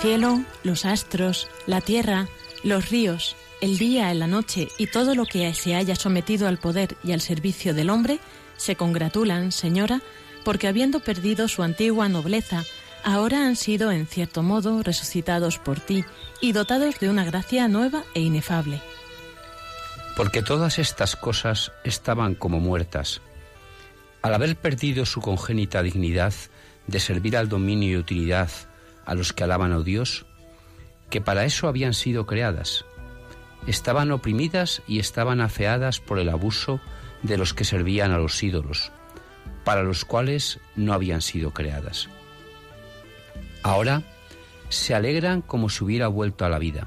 Cielo, los astros, la tierra, los ríos, el día, la noche y todo lo que se haya sometido al poder y al servicio del hombre, se congratulan, señora, porque habiendo perdido su antigua nobleza, ahora han sido en cierto modo resucitados por ti y dotados de una gracia nueva e inefable. Porque todas estas cosas estaban como muertas. Al haber perdido su congénita dignidad de servir al dominio y utilidad a los que alaban a Dios, que para eso habían sido creadas. Estaban oprimidas y estaban afeadas por el abuso de los que servían a los ídolos, para los cuales no habían sido creadas. Ahora se alegran como si hubiera vuelto a la vida,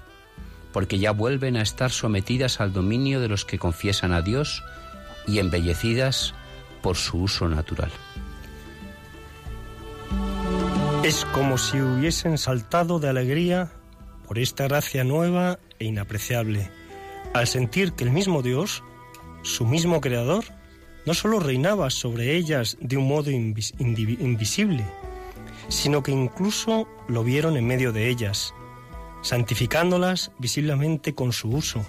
porque ya vuelven a estar sometidas al dominio de los que confiesan a Dios y embellecidas por su uso natural. Es como si hubiesen saltado de alegría por esta gracia nueva e inapreciable, al sentir que el mismo Dios, su mismo Creador, no sólo reinaba sobre ellas de un modo invis invisible, sino que incluso lo vieron en medio de ellas, santificándolas visiblemente con su uso.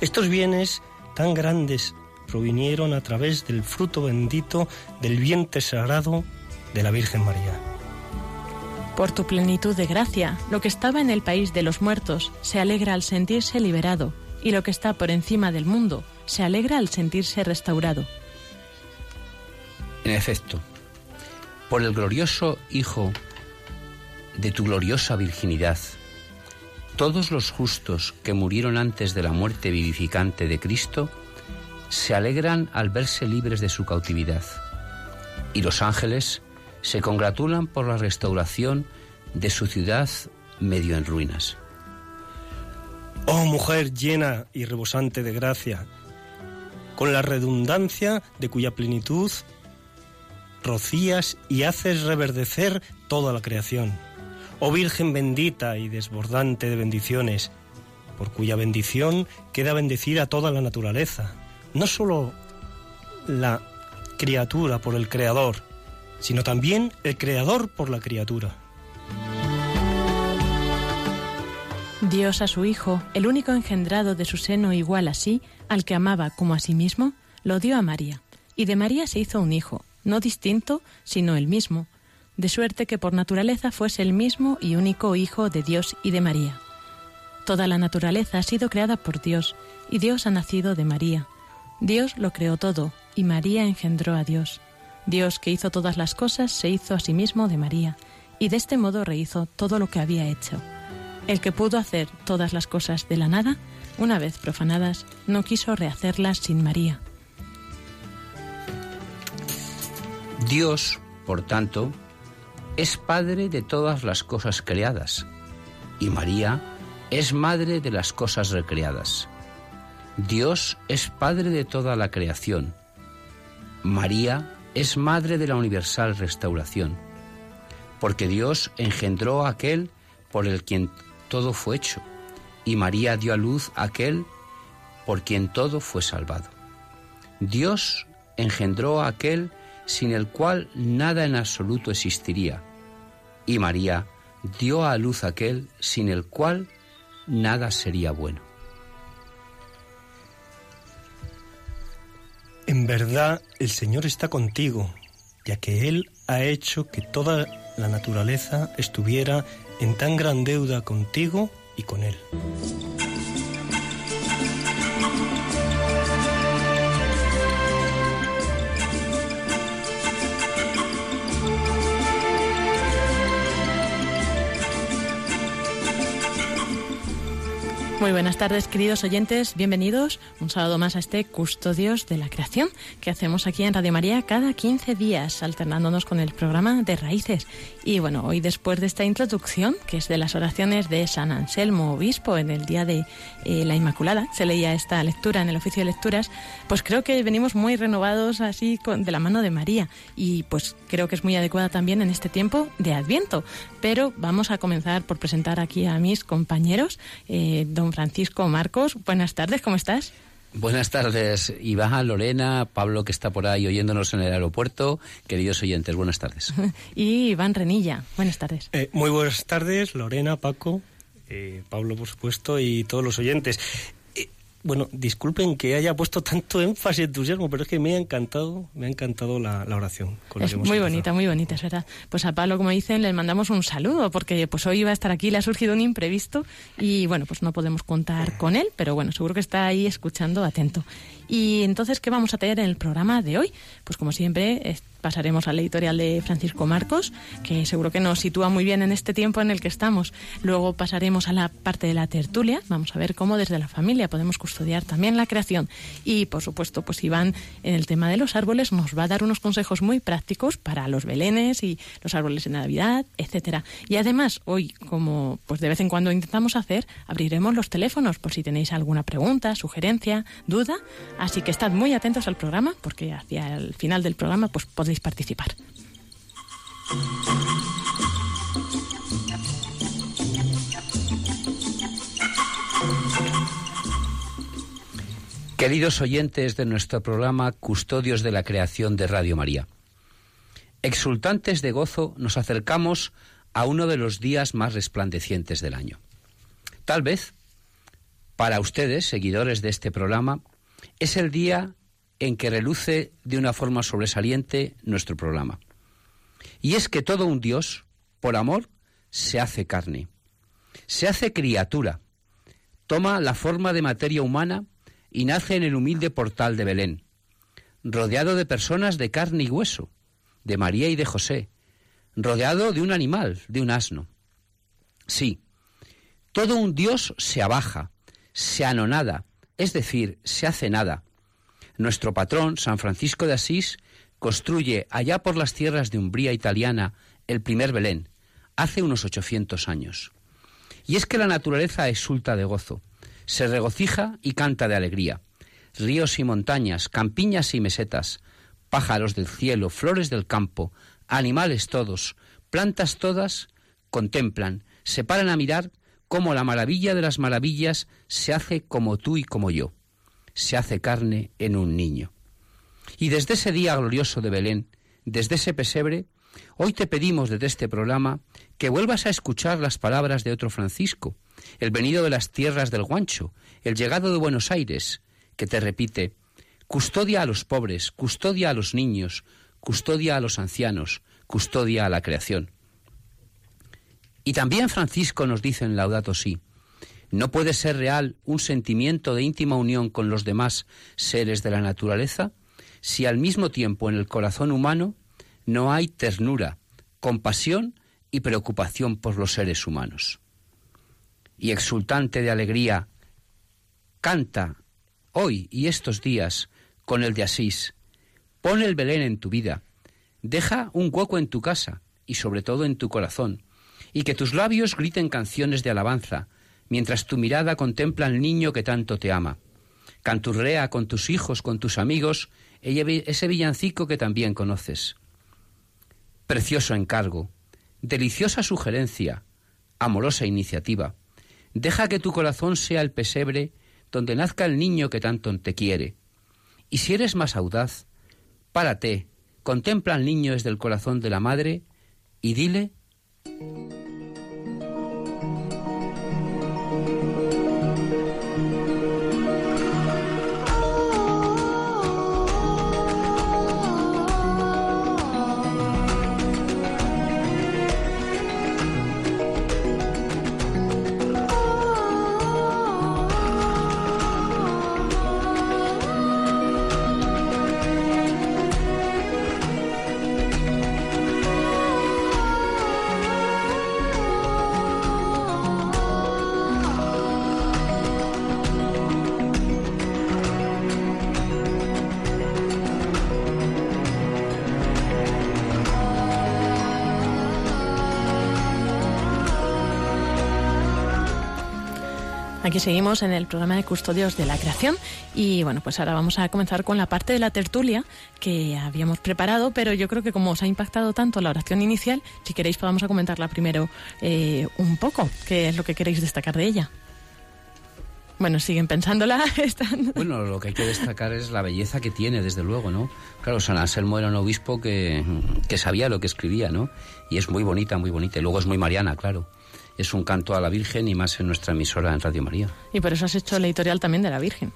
Estos bienes tan grandes provinieron a través del fruto bendito del vientre sagrado de la Virgen María. Por tu plenitud de gracia, lo que estaba en el país de los muertos se alegra al sentirse liberado, y lo que está por encima del mundo se alegra al sentirse restaurado. En efecto, por el glorioso Hijo de tu gloriosa virginidad, todos los justos que murieron antes de la muerte vivificante de Cristo se alegran al verse libres de su cautividad, y los ángeles se congratulan por la restauración de su ciudad medio en ruinas. Oh mujer llena y rebosante de gracia, con la redundancia de cuya plenitud rocías y haces reverdecer toda la creación. Oh Virgen bendita y desbordante de bendiciones, por cuya bendición queda bendecida toda la naturaleza, no sólo la criatura por el Creador, sino también el Creador por la criatura. Dios a su Hijo, el único engendrado de su seno igual a sí, al que amaba como a sí mismo, lo dio a María, y de María se hizo un hijo, no distinto, sino el mismo, de suerte que por naturaleza fuese el mismo y único Hijo de Dios y de María. Toda la naturaleza ha sido creada por Dios, y Dios ha nacido de María. Dios lo creó todo, y María engendró a Dios. Dios que hizo todas las cosas se hizo a sí mismo de María, y de este modo rehizo todo lo que había hecho. El que pudo hacer todas las cosas de la nada, una vez profanadas, no quiso rehacerlas sin María. Dios, por tanto, es Padre de todas las cosas creadas, y María es Madre de las cosas recreadas. Dios es Padre de toda la creación. María es Madre de la universal restauración, porque Dios engendró a aquel por el quien todo fue hecho, y María dio a luz a aquel por quien todo fue salvado. Dios engendró a aquel sin el cual nada en absoluto existiría, y María dio a luz a aquel sin el cual nada sería bueno. En verdad el Señor está contigo, ya que Él ha hecho que toda la naturaleza estuviera en tan gran deuda contigo y con Él. Muy buenas tardes, queridos oyentes. Bienvenidos un sábado más a este Custodios de la Creación que hacemos aquí en Radio María cada 15 días, alternándonos con el programa de Raíces. Y bueno, hoy después de esta introducción, que es de las oraciones de San Anselmo Obispo en el día de eh, la Inmaculada, se leía esta lectura en el oficio de lecturas, pues creo que venimos muy renovados así con, de la mano de María. Y pues creo que es muy adecuada también en este tiempo de Adviento. Pero vamos a comenzar por presentar aquí a mis compañeros, eh, don Francisco Marcos. Buenas tardes, ¿cómo estás? Buenas tardes, Iván, Lorena, Pablo que está por ahí oyéndonos en el aeropuerto. Queridos oyentes, buenas tardes. y Iván Renilla, buenas tardes. Eh, muy buenas tardes, Lorena, Paco, eh, Pablo, por supuesto, y todos los oyentes. Bueno, disculpen que haya puesto tanto énfasis y entusiasmo, pero es que me ha encantado, me ha encantado la, oración. es muy bonita, muy bonita, es verdad. Pues a Pablo, como dicen, le mandamos un saludo, porque pues hoy iba a estar aquí, le ha surgido un imprevisto y bueno, pues no podemos contar con él, pero bueno, seguro que está ahí escuchando atento. Y entonces, ¿qué vamos a tener en el programa de hoy? Pues como siempre, pasaremos al editorial de Francisco Marcos, que seguro que nos sitúa muy bien en este tiempo en el que estamos. Luego pasaremos a la parte de la tertulia, vamos a ver cómo desde la familia podemos custodiar también la creación. Y por supuesto, pues Iván, en el tema de los árboles, nos va a dar unos consejos muy prácticos para los belenes y los árboles de Navidad, etcétera. Y además, hoy, como pues de vez en cuando intentamos hacer, abriremos los teléfonos por si tenéis alguna pregunta, sugerencia, duda Así que estad muy atentos al programa porque hacia el final del programa pues participar. Queridos oyentes de nuestro programa Custodios de la Creación de Radio María, exultantes de gozo nos acercamos a uno de los días más resplandecientes del año. Tal vez, para ustedes, seguidores de este programa, es el día en que reluce de una forma sobresaliente nuestro programa. Y es que todo un Dios, por amor, se hace carne, se hace criatura, toma la forma de materia humana y nace en el humilde portal de Belén, rodeado de personas de carne y hueso, de María y de José, rodeado de un animal, de un asno. Sí, todo un Dios se abaja, se anonada, es decir, se hace nada. Nuestro patrón, San Francisco de Asís, construye allá por las tierras de Umbría italiana el primer Belén, hace unos 800 años. Y es que la naturaleza exulta de gozo, se regocija y canta de alegría. Ríos y montañas, campiñas y mesetas, pájaros del cielo, flores del campo, animales todos, plantas todas, contemplan, se paran a mirar cómo la maravilla de las maravillas se hace como tú y como yo, se hace carne en un niño. Y desde ese día glorioso de Belén, desde ese pesebre, hoy te pedimos desde este programa que vuelvas a escuchar las palabras de otro Francisco, el venido de las tierras del Guancho, el llegado de Buenos Aires, que te repite, custodia a los pobres, custodia a los niños, custodia a los ancianos, custodia a la creación. Y también Francisco nos dice en Laudato Si, ¿no puede ser real un sentimiento de íntima unión con los demás seres de la naturaleza si al mismo tiempo en el corazón humano no hay ternura, compasión y preocupación por los seres humanos? Y exultante de alegría, canta hoy y estos días con el de Asís, pon el Belén en tu vida, deja un hueco en tu casa y sobre todo en tu corazón, y que tus labios griten canciones de alabanza, mientras tu mirada contempla al niño que tanto te ama. Canturrea con tus hijos, con tus amigos, ese villancico que también conoces. Precioso encargo, deliciosa sugerencia, amorosa iniciativa. Deja que tu corazón sea el pesebre donde nazca el niño que tanto te quiere. Y si eres más audaz, párate, contempla al niño desde el corazón de la madre y dile Aquí seguimos en el programa de Custodios de la Creación y bueno, pues ahora vamos a comenzar con la parte de la tertulia que habíamos preparado, pero yo creo que como os ha impactado tanto la oración inicial, si queréis podamos comentarla primero eh, un poco, qué es lo que queréis destacar de ella. Bueno, siguen pensándola. Están... Bueno, lo que hay que destacar es la belleza que tiene, desde luego, ¿no? Claro, San Anselmo era un obispo que, que sabía lo que escribía, ¿no? Y es muy bonita, muy bonita. Y luego es muy mariana, claro es un canto a la Virgen y más en nuestra emisora en Radio María. Y por eso has hecho el editorial también de la Virgen.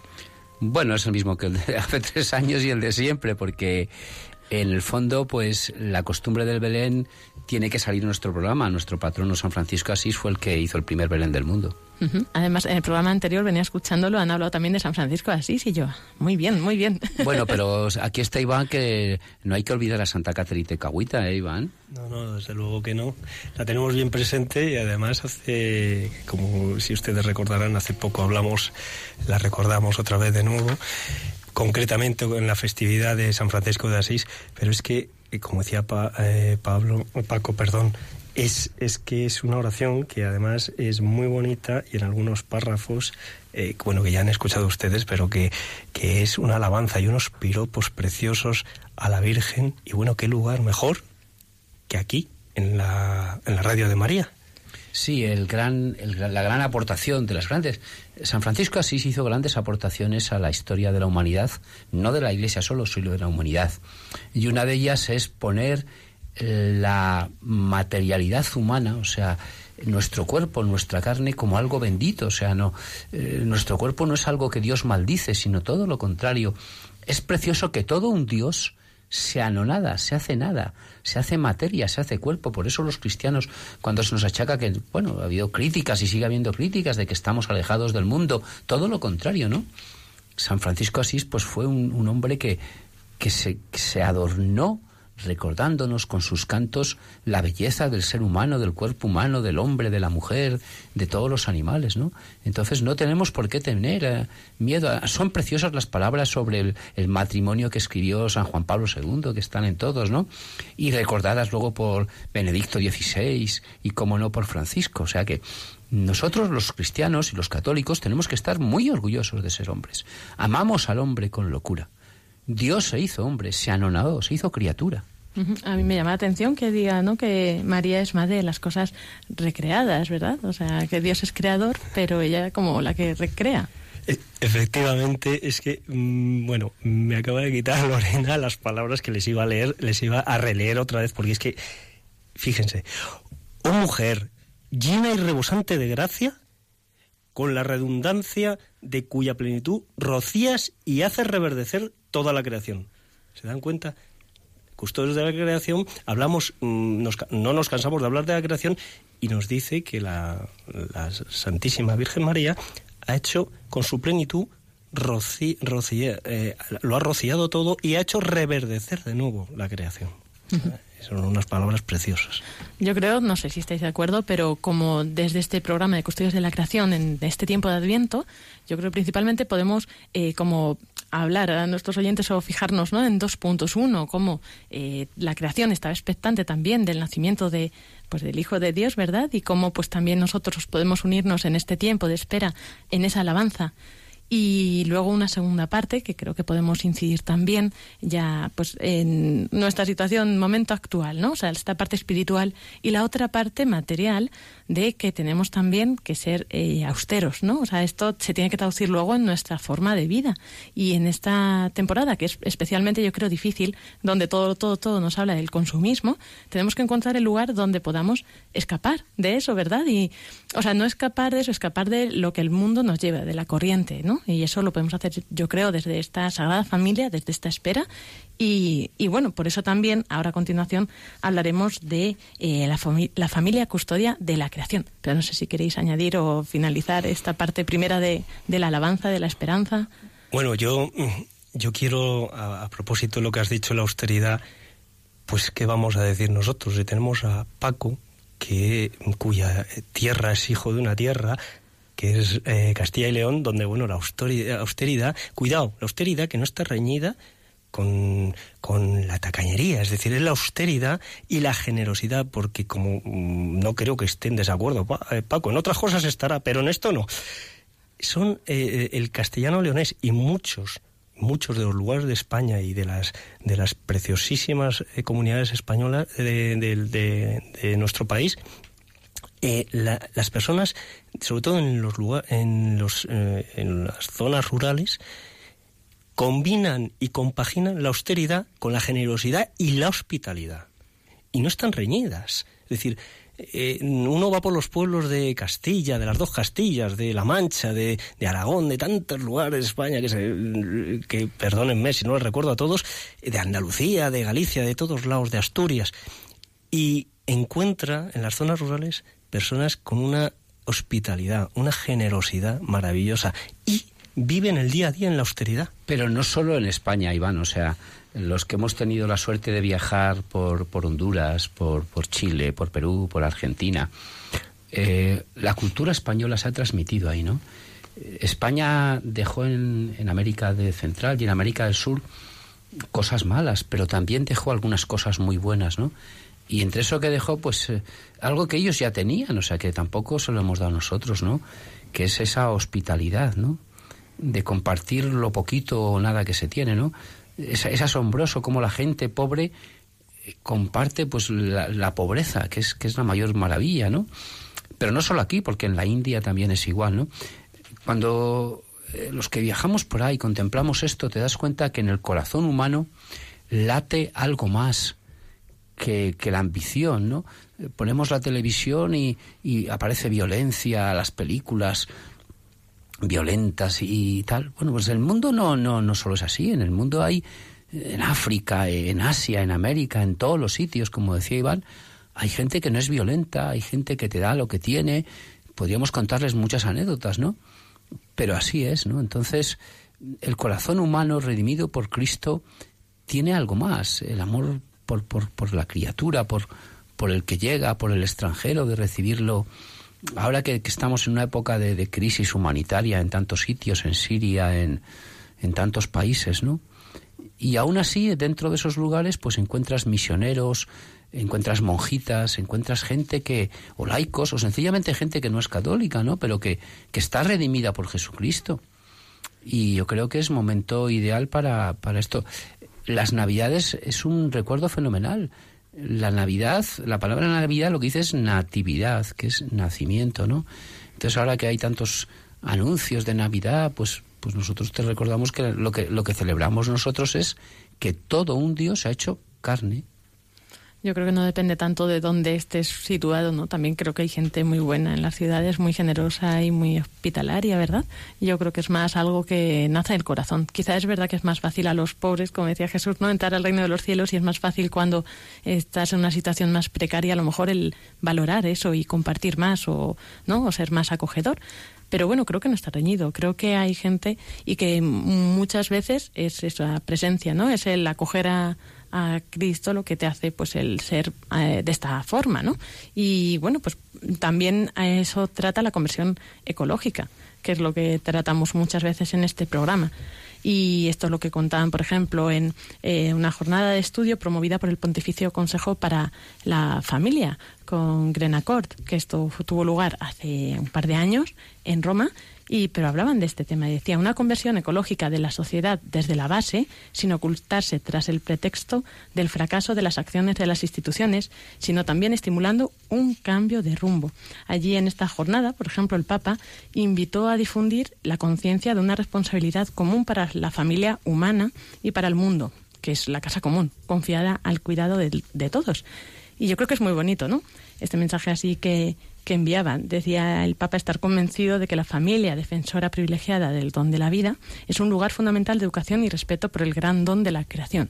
Bueno, es el mismo que el de hace tres años y el de siempre, porque en el fondo, pues la costumbre del Belén tiene que salir en nuestro programa. Nuestro patrono San Francisco Asís fue el que hizo el primer Belén del mundo. Además, en el programa anterior venía escuchándolo, han hablado también de San Francisco de Asís y yo, muy bien, muy bien. Bueno, pero aquí está Iván, que no hay que olvidar a Santa Caterina Cahuita, ¿eh, Iván? No, no, desde luego que no. La tenemos bien presente y además hace, como si ustedes recordarán, hace poco hablamos, la recordamos otra vez de nuevo, concretamente en la festividad de San Francisco de Asís, pero es que, eh, como decía eh, Pablo, Paco, perdón, es, es que es una oración que además es muy bonita y en algunos párrafos, eh, bueno, que ya han escuchado ustedes, pero que, que es una alabanza y unos piropos preciosos a la Virgen. Y bueno, qué lugar mejor que aquí, en la, en la radio de María. Sí, el gran, la gran aportación de las grandes. San Francisco Asís hizo grandes aportaciones a la historia de la humanidad, no de la Iglesia solo, sino de la humanidad. Y una de ellas es poner la materialidad humana, o sea, nuestro cuerpo, nuestra carne como algo bendito, o sea, no eh, nuestro cuerpo no es algo que Dios maldice, sino todo lo contrario. Es precioso que todo un Dios se anonada, se hace nada, se hace materia, se hace cuerpo. Por eso los cristianos, cuando se nos achaca que, bueno, ha habido críticas y sigue habiendo críticas de que estamos alejados del mundo, todo lo contrario, ¿no? San Francisco Asís, pues fue un, un hombre que, que se, que se adornó recordándonos con sus cantos la belleza del ser humano, del cuerpo humano, del hombre, de la mujer, de todos los animales, ¿no? Entonces no tenemos por qué tener eh, miedo. Son preciosas las palabras sobre el, matrimonio que escribió San Juan Pablo II, que están en todos, ¿no? Y recordadas luego por Benedicto XVI y, como no, por Francisco. O sea que nosotros los cristianos y los católicos tenemos que estar muy orgullosos de ser hombres. Amamos al hombre con locura. Dios se hizo hombre, se anonadó, se hizo criatura. A mí me llama la atención que diga ¿no? que María es madre de las cosas recreadas, ¿verdad? O sea, que Dios es creador, pero ella como la que recrea. E, efectivamente, es que, mm, bueno, me acaba de quitar Lorena las palabras que les iba a leer, les iba a releer otra vez, porque es que, fíjense, oh mujer llena y rebosante de gracia, con la redundancia de cuya plenitud rocías y haces reverdecer toda la creación. ¿Se dan cuenta? Custodios de la creación, hablamos, mm, no nos cansamos de hablar de la creación y nos dice que la, Santísima Virgen María ha hecho con su plenitud eh, lo ha rociado todo y ha hecho reverdecer de nuevo la creación. Son unas palabras preciosas. Yo creo, no sé si estáis de acuerdo, pero como desde este programa de Custodios de la Creación, en este tiempo de Adviento, yo creo que principalmente podemos eh, como hablar a nuestros oyentes o fijarnos ¿no? en dos puntos. Uno, cómo eh, la creación estaba expectante también del nacimiento de, pues, del Hijo de Dios, ¿verdad? Y cómo pues también nosotros podemos unirnos en este tiempo de espera, en esa alabanza y luego una segunda parte que creo que podemos incidir también ya pues en nuestra situación momento actual no o sea esta parte espiritual y la otra parte material de que tenemos también que ser eh, austeros no o sea esto se tiene que traducir luego en nuestra forma de vida. Y en esta temporada que es especialmente yo creo difícil donde todo todo todo nos habla del consumismo tenemos que encontrar el lugar donde podamos escapar de eso verdad y o sea no escapar de eso escapar de lo que el mundo nos lleva de la corriente no y eso lo podemos hacer, yo creo, desde esta Sagrada Familia, desde esta espera. Y, bueno, por eso también, ahora a continuación, hablaremos de eh, la, la, familia custodia de la creación. Pero no sé si queréis añadir o finalizar esta parte primera de, la alabanza, de la esperanza. Bueno, yo, yo quiero, a, a propósito de lo que has dicho, la austeridad, pues, ¿qué vamos a decir nosotros? Si tenemos a Paco, que, cuya tierra es hijo de una tierra, que es eh, Castilla y León, donde, bueno, la austeridad, cuidado, la austeridad que no está reñida con, con, la tacañería, es decir, es la austeridad y la generosidad, porque como mm, no creo que esté en desacuerdo, eh, Paco, en otras cosas estará, pero en esto no. son eh, el castellano leonés y muchos muchos de los lugares de España y de las de las preciosísimas comunidades españolas de, de, nuestro país eh, las personas sobre todo en los lugar, en los en las zonas rurales combinan y compaginan la austeridad con la generosidad y la hospitalidad. Y no están reñidas. Es decir eh, uno va por los pueblos de Castilla, de las dos Castillas, de La Mancha, de, Aragón, de tantos lugares de España que, se, que, perdónenme si no los recuerdo a todos, de Andalucía, de Galicia, de todos lados, de Asturias, y encuentra en las zonas rurales personas con una hospitalidad, una generosidad maravillosa y viven el día a día en la austeridad. Pero no solo en España, Iván, o sea, los que hemos tenido la suerte de viajar por, por Honduras, por, por, Chile, por Perú, por Argentina, eh, la cultura española se ha transmitido ahí, ¿no? España dejó en, en, América de Central y en América del Sur cosas malas, pero también dejó algunas cosas muy buenas, ¿no? Y entre eso que dejó, pues eh, algo que ellos ya tenían, o sea, que tampoco se lo hemos dado nosotros, ¿no? Que es esa hospitalidad, ¿no? De compartir lo poquito o nada que se tiene, ¿no? es, asombroso cómo la gente pobre eh, comparte pues la, pobreza, que es, que es la mayor maravilla, ¿no? Pero no solo aquí, porque en la India también es igual, ¿no? Cuando eh, los que viajamos por ahí contemplamos esto, te das cuenta que en el corazón humano late algo más que, que la ambición, ¿no? Ponemos la televisión y, aparece violencia, las películas, violentas y tal. Bueno, pues el mundo no, no, no solo es así, en el mundo hay, en África, en Asia, en América, en todos los sitios, como decía Iván, hay gente que no es violenta, hay gente que te da lo que tiene, podríamos contarles muchas anécdotas, ¿no? Pero así es, ¿no? Entonces, el corazón humano redimido por Cristo tiene algo más, el amor por, por, por la criatura, por, por el que llega, por el extranjero, de recibirlo ahora que, estamos en una época de, crisis humanitaria en tantos sitios, en Siria, en, en tantos países, ¿no? Y aún así, dentro de esos lugares, pues encuentras misioneros, encuentras monjitas, encuentras gente que, o laicos, o sencillamente gente que no es católica, ¿no? Pero que, que está redimida por Jesucristo. Y yo creo que es momento ideal para, para esto. Las Navidades es un recuerdo fenomenal la Navidad, la palabra Navidad lo que dice es natividad, que es nacimiento, ¿no? Entonces ahora que hay tantos anuncios de Navidad, pues, pues nosotros te recordamos que lo que lo que celebramos nosotros es que todo un Dios ha hecho carne yo creo que no depende tanto de dónde estés situado, ¿no? También creo que hay gente muy buena en las ciudades, muy generosa y muy hospitalaria, ¿verdad? Yo creo que es más algo que nace del corazón. Quizá es verdad que es más fácil a los pobres, como decía Jesús, no entrar al reino de los cielos y es más fácil cuando estás en una situación más precaria, a lo mejor el valorar eso y compartir más o, ¿no? O ser más acogedor pero bueno, creo que no está reñido. Creo que hay gente y que muchas veces es esa presencia, ¿no? Es el acoger a, a Cristo lo que te hace pues el ser eh, de esta forma, ¿no? Y bueno, pues también a eso trata la conversión ecológica, que es lo que tratamos muchas veces en este programa. Y esto es lo que contaban, por ejemplo, en eh, una jornada de estudio promovida por el Pontificio Consejo para la Familia con Grenacort, que esto tuvo lugar hace un par de años en Roma y, pero hablaban de este tema. Decía, una conversión ecológica de la sociedad desde la base, sin ocultarse tras el pretexto del fracaso de las acciones de las instituciones, sino también estimulando un cambio de rumbo. Allí en esta jornada, por ejemplo, el Papa invitó a difundir la conciencia de una responsabilidad común para la familia humana y para el mundo, que es la casa común, confiada al cuidado de, de todos. Y yo creo que es muy bonito, ¿no? Este mensaje así que, que enviaban. Decía el Papa estar convencido de que la familia, defensora privilegiada del don de la vida, es un lugar fundamental de educación y respeto por el gran don de la creación.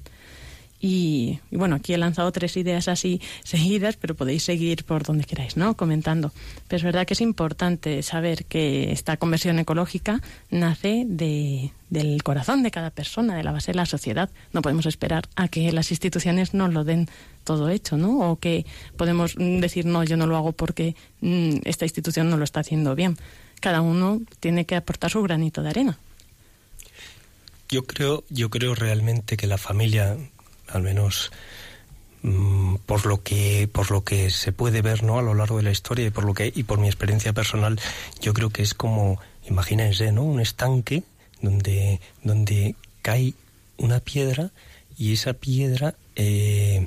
Y, bueno, aquí he lanzado tres ideas así seguidas, pero podéis seguir por donde queráis, ¿no? Comentando. Pero es verdad que es importante saber que esta conversión ecológica nace de, del corazón de cada persona, de la base de la sociedad. No podemos esperar a que las instituciones nos lo den todo hecho, ¿no? O que podemos decir, no, yo no lo hago porque mm, esta institución no lo está haciendo bien. Cada uno tiene que aportar su granito de arena. Yo creo, yo creo realmente que la familia al menos mm, por lo que por lo que se puede ver no a lo largo de la historia y por lo que y por mi experiencia personal yo creo que es como imagínense, ¿no? Un estanque donde, donde cae una piedra y esa piedra eh,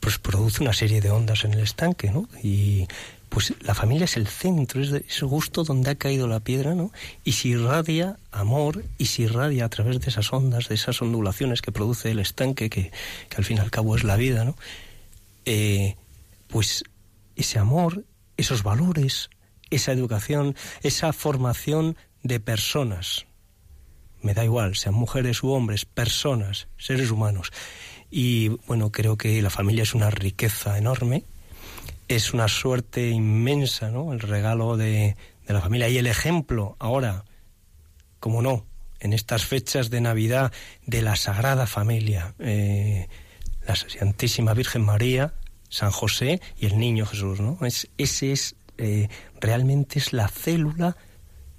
pues produce una serie de ondas en el estanque, ¿no? Y pues la familia es el centro, es, es justo donde ha caído la piedra, ¿no? Y si irradia amor y si irradia a través de esas ondas, de esas ondulaciones que produce el estanque, que, que al fin y al cabo es la vida, ¿no? Eh, pues ese amor, esos valores, esa educación, esa formación de personas, me da igual, sean mujeres u hombres, personas, seres humanos. Y bueno, creo que la familia es una riqueza enorme, es una suerte inmensa, ¿no? El regalo de, la familia y el ejemplo ahora, como no, en estas fechas de Navidad de la Sagrada Familia, eh, la Santísima Virgen María, San José y el Niño Jesús, ¿no? Es, ese es eh, realmente es la célula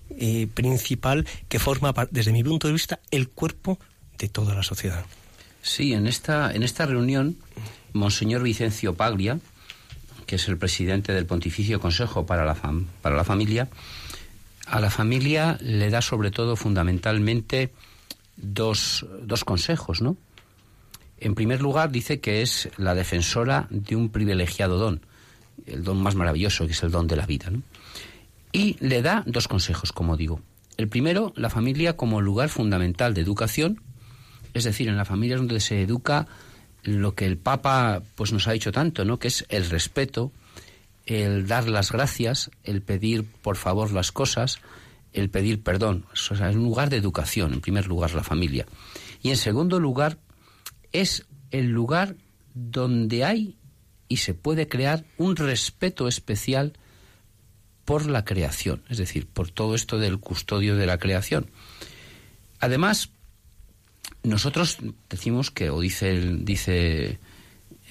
eh, principal que forma, desde mi punto de vista, el cuerpo de toda la sociedad. Sí, en esta, en esta reunión, Monseñor Vicencio Paglia, que es el presidente del Pontificio Consejo para la, para la Familia, a la familia le da sobre todo fundamentalmente dos, dos consejos, ¿no? En primer lugar, dice que es la defensora de un privilegiado don, el don más maravilloso, que es el don de la vida, ¿no? Y le da dos consejos, como digo. El primero, la familia como lugar fundamental de educación, es decir, en la familia es donde se educa lo que el Papa pues nos ha dicho tanto, ¿no? Que es el respeto, el dar las gracias, el pedir por favor las cosas, el pedir perdón. O sea, es un lugar de educación, en primer lugar, la familia. Y en segundo lugar, es el lugar donde hay y se puede crear un respeto especial por la creación, es decir, por todo esto del custodio de la creación. Además, nosotros decimos que, o dice el, dice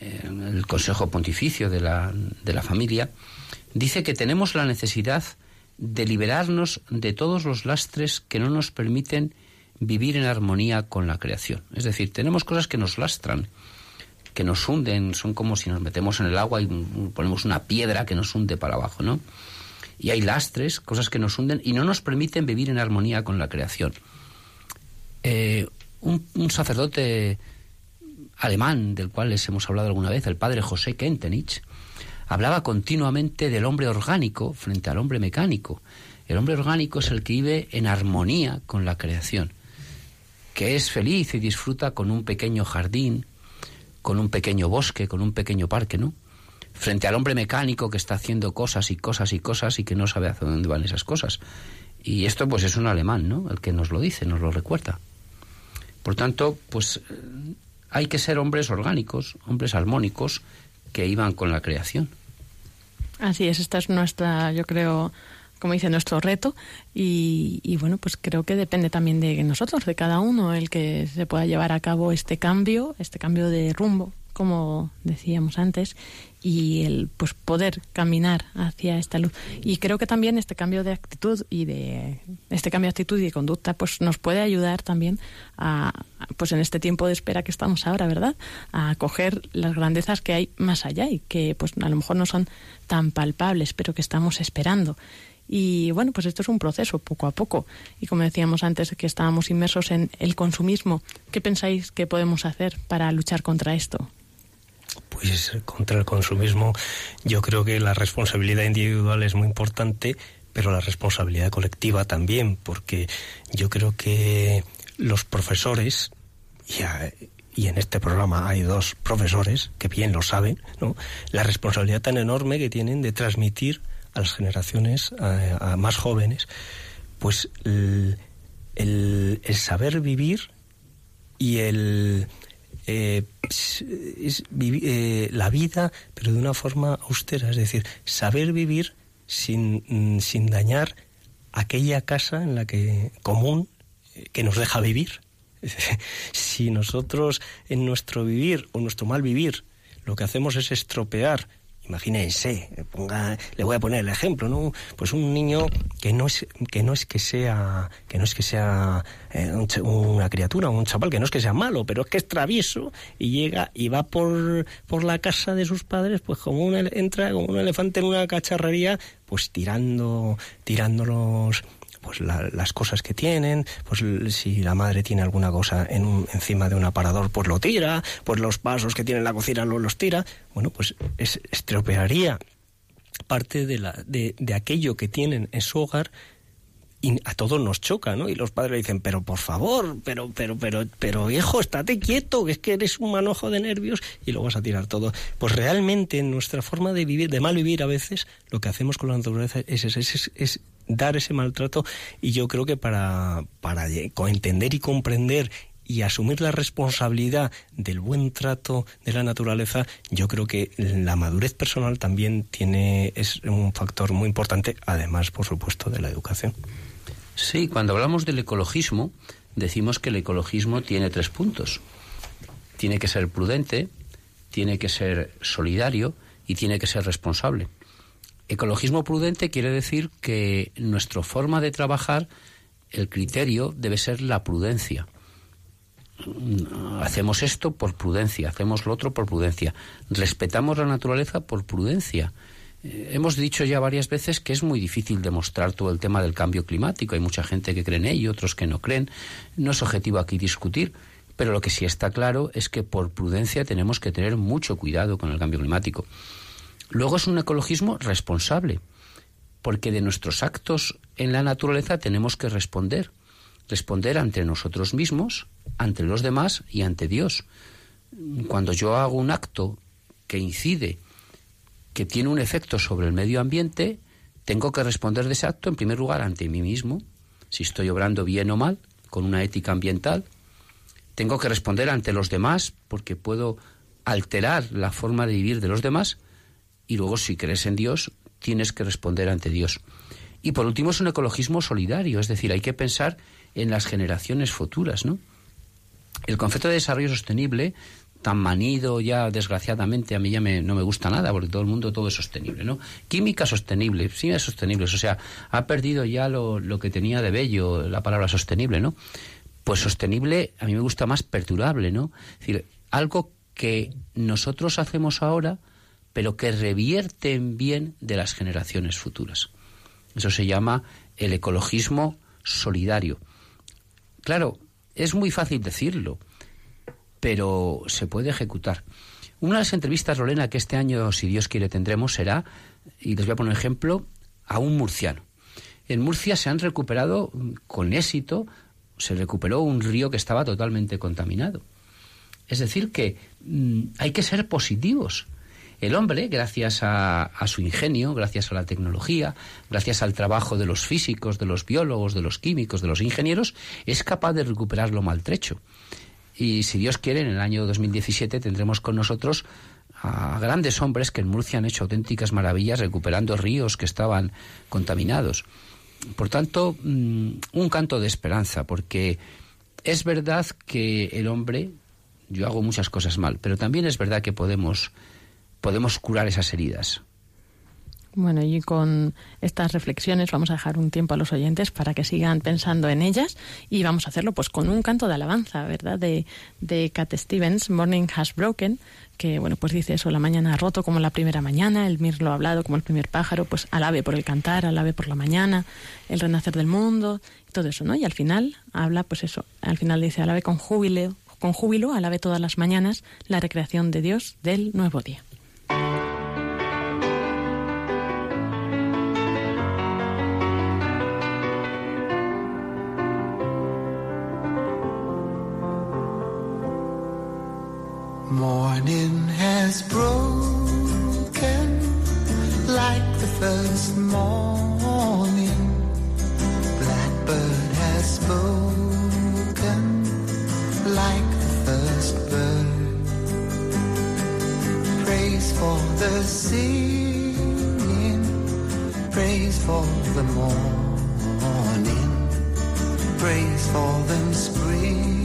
eh, el Consejo Pontificio de la, de la Familia, dice que tenemos la necesidad de liberarnos de todos los lastres que no nos permiten vivir en armonía con la creación. Es decir, tenemos cosas que nos lastran, que nos hunden, son como si nos metemos en el agua y ponemos una piedra que nos hunde para abajo, ¿no? y hay lastres, cosas que nos hunden y no nos permiten vivir en armonía con la creación. Eh, un, sacerdote alemán, del cual les hemos hablado alguna vez, el padre José Kentenich, hablaba continuamente del hombre orgánico frente al hombre mecánico. El hombre orgánico es el que vive en armonía con la creación, que es feliz y disfruta con un pequeño jardín, con un pequeño bosque, con un pequeño parque, ¿no? frente al hombre mecánico que está haciendo cosas y cosas y cosas y que no sabe hacia dónde van esas cosas. Y esto pues es un alemán, ¿no? El que nos lo dice, nos lo recuerda. Por tanto, pues eh, hay que ser hombres orgánicos, hombres armónicos que iban con la creación. Así es, esta es nuestra, yo creo, como dice, nuestro reto y, y, bueno, pues creo que depende también de nosotros, de cada uno, el que se pueda llevar a cabo este cambio, este cambio de rumbo, como decíamos antes, y el pues poder caminar hacia esta luz y creo que también este cambio de actitud y de este cambio de actitud y de conducta pues nos puede ayudar también a pues en este tiempo de espera que estamos ahora verdad a coger las grandezas que hay más allá y que pues a lo mejor no son tan palpables pero que estamos esperando y bueno, pues esto es un proceso poco a poco. Y como decíamos antes que estábamos inmersos en el consumismo, ¿qué pensáis que podemos hacer para luchar contra esto? Pues contra el consumismo yo creo que la responsabilidad individual es muy importante, pero la responsabilidad colectiva también, porque yo creo que los profesores, y, en este programa hay dos profesores que bien lo saben, ¿no? la responsabilidad tan enorme que tienen de transmitir a las generaciones más jóvenes, pues el, el saber vivir y el eh, es eh, la vida, pero de una forma austera, es decir, saber vivir sin, mm, sin dañar aquella casa en la que común eh, que nos deja vivir. si nosotros en nuestro vivir o nuestro mal vivir lo que hacemos es estropear imagínense, ponga, le voy a poner el ejemplo, ¿no? Pues un niño que no es que no es que sea que no es que sea eh, una criatura, un chaval que no es que sea malo, pero es que es travieso y llega y va por por la casa de sus padres, pues como un entra como un elefante en una cacharrería, pues tirando, tirándolos pues las cosas que tienen, pues si la madre tiene alguna cosa en encima de un aparador, pues lo tira, pues los vasos que tiene en la cocina lo, los tira, bueno, pues es, estropearía parte de, la, de, aquello que tienen en su hogar y a todos nos choca, ¿no? Y los padres le dicen, pero por favor, pero, pero, pero, pero, hijo, estate quieto, que es que eres un manojo de nervios y lo vas a tirar todo. Pues realmente en nuestra forma de vivir, de mal vivir a veces, lo que hacemos con la naturaleza es, es, es, dar ese maltrato y yo creo que para, para entender y comprender y asumir la responsabilidad del buen trato de la naturaleza, yo creo que la madurez personal también tiene es un factor muy importante, además, por supuesto, de la educación. Sí, cuando hablamos del ecologismo, decimos que el ecologismo tiene tres puntos. Tiene que ser prudente, tiene que ser solidario y tiene que ser responsable. Ecologismo prudente quiere decir que nuestra forma de trabajar, el criterio debe ser la prudencia. Hacemos esto por prudencia, hacemos lo otro por prudencia. Respetamos la naturaleza por prudencia eh, hemos dicho ya varias veces que es muy difícil demostrar todo el tema del cambio climático. Hay mucha gente que cree en ello, otros que no creen. No es objetivo aquí discutir, pero lo que sí está claro es que por prudencia tenemos que tener mucho cuidado con el cambio climático. Luego es un ecologismo responsable, porque de nuestros actos en la naturaleza tenemos que responder. Responder ante nosotros mismos, ante los demás y ante Dios. Cuando yo hago un acto que incide que tiene un efecto sobre el medio ambiente, tengo que responder de ese acto en primer lugar ante mí mismo, si estoy obrando bien o mal, con una ética ambiental. Tengo que responder ante los demás, porque puedo alterar la forma de vivir de los demás. Y luego, si crees en Dios, tienes que responder ante Dios. Y por último, es un ecologismo solidario, es decir, hay que pensar en las generaciones futuras, ¿no? El concepto de desarrollo sostenible tan manido ya, desgraciadamente, a mí ya no me gusta nada, porque todo el mundo todo es sostenible, ¿no? Química sostenible, sí es sostenible, o sea, ha perdido ya lo, lo que tenía de bello la palabra sostenible, ¿no? Pues sostenible a mí me gusta más perdurable, ¿no? Es decir, algo que nosotros hacemos ahora, pero que revierte en bien de las generaciones futuras. Eso se llama el ecologismo solidario. Claro, es muy fácil decirlo, pero se puede ejecutar. Una de las entrevistas, Lorena, que este año, si Dios quiere, tendremos será, y les voy a poner un ejemplo, a un murciano. En Murcia se han recuperado con éxito, se recuperó un río que estaba totalmente contaminado. Es decir, que mm, hay que ser positivos. El hombre, gracias a, su ingenio, gracias a la tecnología, gracias al trabajo de los físicos, de los biólogos, de los químicos, de los ingenieros, es capaz de recuperar lo maltrecho. Y si Dios quiere, en el año 2017 tendremos con nosotros a grandes hombres que en Murcia han hecho auténticas maravillas recuperando ríos que estaban contaminados. Por tanto, mm, un canto de esperanza, porque es verdad que el hombre, yo hago muchas cosas mal, pero también es verdad que podemos, podemos curar esas heridas. Bueno, y con estas reflexiones vamos a dejar un tiempo a los oyentes para que sigan pensando en ellas y vamos a hacerlo pues con un canto de alabanza, ¿verdad? De, de Cat Stevens, Morning Has Broken, que bueno, pues dice eso, la mañana ha roto como la primera mañana, el mirlo ha hablado como el primer pájaro, pues alabe por el cantar, alabe por la mañana, el renacer del mundo, todo eso, ¿no? Y al final habla, pues eso, al final dice alabe con júbilo, con júbilo, alabe todas las mañanas la recreación de Dios del nuevo día. Morning. Blackbird has spoken like the first bird. Praise for the singing, praise for the morning, praise for them springing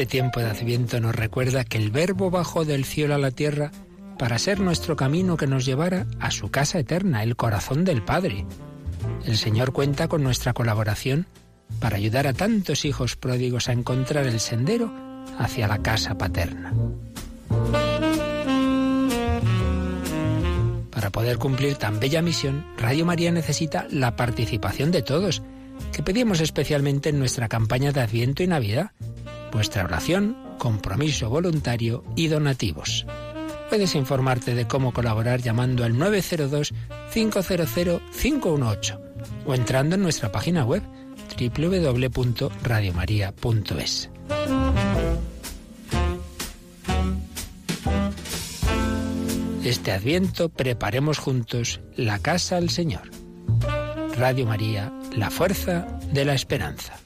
Este tiempo de Adviento nos recuerda que el Verbo bajó del cielo a la tierra para ser nuestro camino que nos llevara a su casa eterna, el corazón del Padre. El Señor cuenta con nuestra colaboración para ayudar a tantos hijos pródigos a encontrar el sendero hacia la casa paterna. Para poder cumplir tan bella misión, Radio María necesita la participación de todos, que pedimos especialmente en nuestra campaña de Adviento y Navidad vuestra oración, compromiso voluntario y donativos. Puedes informarte de cómo colaborar llamando al 902-500-518 o entrando en nuestra página web www.radiomaria.es. Este adviento preparemos juntos la casa al Señor. Radio María, la fuerza de la esperanza.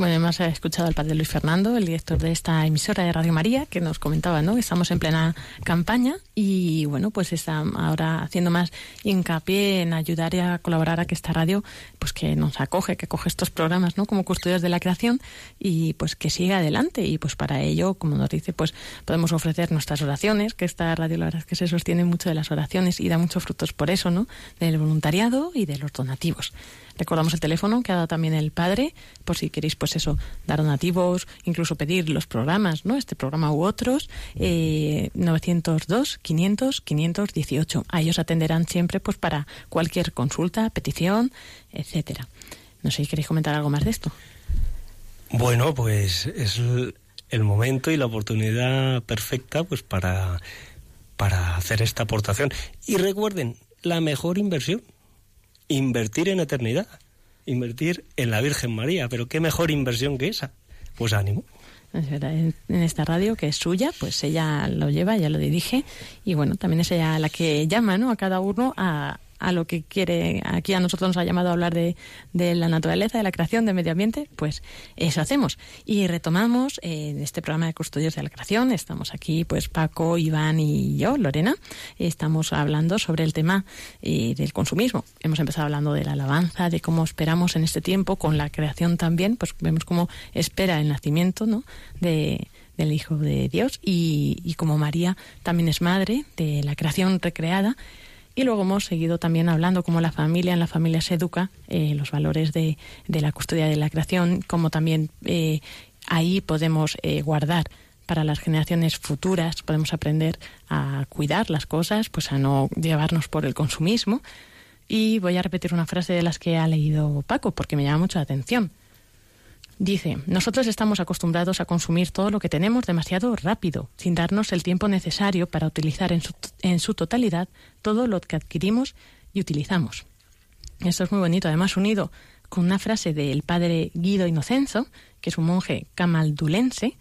Bueno, hemos escuchado al padre Luis Fernando, el director de esta emisora de Radio María, que nos comentaba, ¿no? Estamos en plena campaña y, bueno, pues está ahora haciendo más hincapié en ayudar y a colaborar a que esta radio, pues que nos acoge, que acoge estos programas, ¿no? Como custodios de la creación y, pues, que siga adelante. Y, pues, para ello, como nos dice, pues, podemos ofrecer nuestras oraciones, que esta radio, la verdad es que se sostiene mucho de las oraciones y da muchos frutos por eso, ¿no? Del voluntariado y de los donativos. Recordamos el teléfono que ha dado también el padre, por si queréis, pues eso, dar donativos, incluso pedir los programas, ¿no? Este programa u otros, eh, 902 500 518. A ellos atenderán siempre, pues para cualquier consulta, petición, etcétera. No sé si queréis comentar algo más de esto. Bueno, pues es el momento y la oportunidad perfecta pues para, para hacer esta aportación. Y recuerden, la mejor inversión, invertir en eternidad, invertir en la Virgen María, pero qué mejor inversión que esa. Pues ánimo. Es verdad, en, en esta radio que es suya, pues ella lo lleva, ella lo dirige y bueno, también es ella la que llama, ¿no? A cada uno a, a lo que quiere. Aquí a nosotros nos ha llamado a hablar de, de la naturaleza, de la creación, del medio ambiente, pues eso hacemos. Y retomamos eh, este programa de Custodios de la Creación. Estamos aquí, pues Paco, Iván y yo, Lorena. Estamos hablando sobre el tema eh, del consumismo. Hemos empezado hablando de la alabanza, de cómo esperamos en este tiempo, con la creación también, pues vemos cómo espera el nacimiento, ¿no? De, del Hijo de Dios y, y como María también es madre de la creación recreada. Y luego hemos seguido también hablando cómo la familia, en la familia se educa, eh, los valores de, de la custodia de la creación, como también eh, ahí podemos eh, guardar para las generaciones futuras, podemos aprender a cuidar las cosas, pues a no llevarnos por el consumismo. Y voy a repetir una frase de las que ha leído Paco, porque me llama mucho la atención. Dice, nosotros estamos acostumbrados a consumir todo lo que tenemos demasiado rápido, sin darnos el tiempo necesario para utilizar en su, en su totalidad todo lo que adquirimos y utilizamos. Esto es muy bonito, además unido con una frase del padre Guido Inocenzo, que es un monje camaldulense,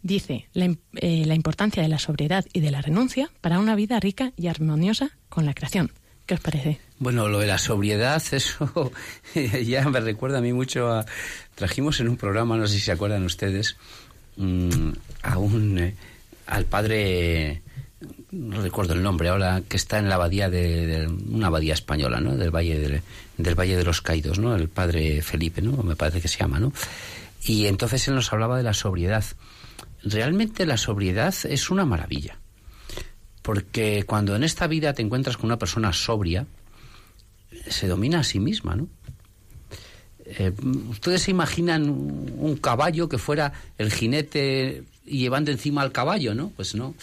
dice la, eh, la importancia de la sobriedad y de la renuncia para una vida rica y armoniosa con la creación. ¿Qué os parece? Bueno, lo de la sobriedad, eso ya me recuerda a mí mucho a... Trajimos en un programa, no sé si se acuerdan ustedes, mm, a un... eh, al padre... No recuerdo el nombre ahora, que está en la abadía de, una abadía española, ¿no? Del Valle de, del Valle de los Caídos, ¿no? El padre Felipe, ¿no? Me parece que se llama, ¿no? Y entonces él nos hablaba de la sobriedad. Realmente la sobriedad es una maravilla. Porque cuando en esta vida te encuentras con una persona sobria, se domina a sí misma, ¿no? Eh, ¿Ustedes se imaginan un caballo que fuera el jinete llevando encima al caballo, no? Pues no.